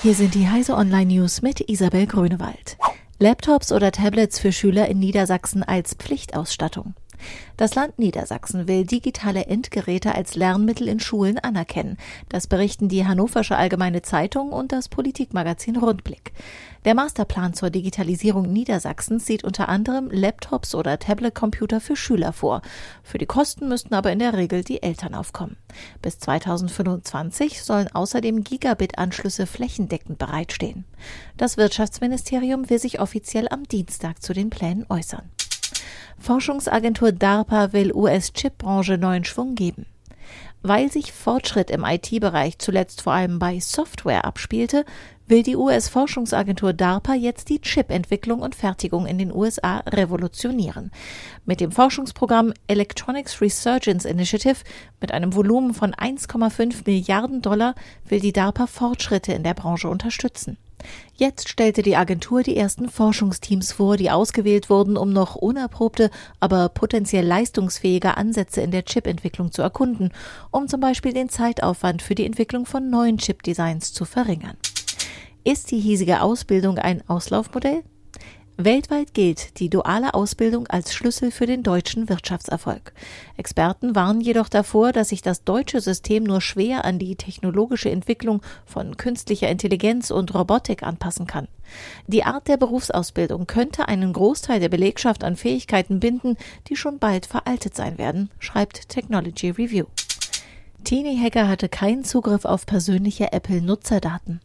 Hier sind die Heise Online News mit Isabel Grünewald. Laptops oder Tablets für Schüler in Niedersachsen als Pflichtausstattung. Das Land Niedersachsen will digitale Endgeräte als Lernmittel in Schulen anerkennen. Das berichten die Hannoversche Allgemeine Zeitung und das Politikmagazin Rundblick. Der Masterplan zur Digitalisierung Niedersachsens sieht unter anderem Laptops oder Tablet-Computer für Schüler vor. Für die Kosten müssten aber in der Regel die Eltern aufkommen. Bis 2025 sollen außerdem Gigabit-Anschlüsse flächendeckend bereitstehen. Das Wirtschaftsministerium will sich offiziell am Dienstag zu den Plänen äußern. Forschungsagentur DARPA will US-Chipbranche neuen Schwung geben. Weil sich Fortschritt im IT-Bereich zuletzt vor allem bei Software abspielte, will die US-Forschungsagentur DARPA jetzt die Chip-Entwicklung und Fertigung in den USA revolutionieren. Mit dem Forschungsprogramm Electronics Resurgence Initiative mit einem Volumen von 1,5 Milliarden Dollar will die DARPA Fortschritte in der Branche unterstützen. Jetzt stellte die Agentur die ersten Forschungsteams vor, die ausgewählt wurden, um noch unerprobte, aber potenziell leistungsfähige Ansätze in der Chipentwicklung zu erkunden, um zum Beispiel den Zeitaufwand für die Entwicklung von neuen Chipdesigns zu verringern. Ist die hiesige Ausbildung ein Auslaufmodell? Weltweit gilt die duale Ausbildung als Schlüssel für den deutschen Wirtschaftserfolg. Experten warnen jedoch davor, dass sich das deutsche System nur schwer an die technologische Entwicklung von künstlicher Intelligenz und Robotik anpassen kann. Die Art der Berufsausbildung könnte einen Großteil der Belegschaft an Fähigkeiten binden, die schon bald veraltet sein werden, schreibt Technology Review. Teenie Hacker hatte keinen Zugriff auf persönliche Apple-Nutzerdaten.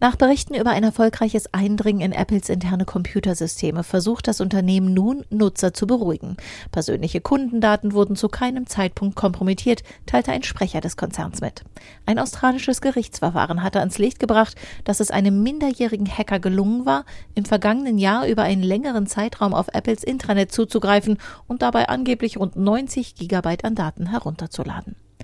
Nach Berichten über ein erfolgreiches Eindringen in Apples interne Computersysteme versucht das Unternehmen nun, Nutzer zu beruhigen. Persönliche Kundendaten wurden zu keinem Zeitpunkt kompromittiert, teilte ein Sprecher des Konzerns mit. Ein australisches Gerichtsverfahren hatte ans Licht gebracht, dass es einem minderjährigen Hacker gelungen war, im vergangenen Jahr über einen längeren Zeitraum auf Apples Intranet zuzugreifen und dabei angeblich rund 90 Gigabyte an Daten herunterzuladen.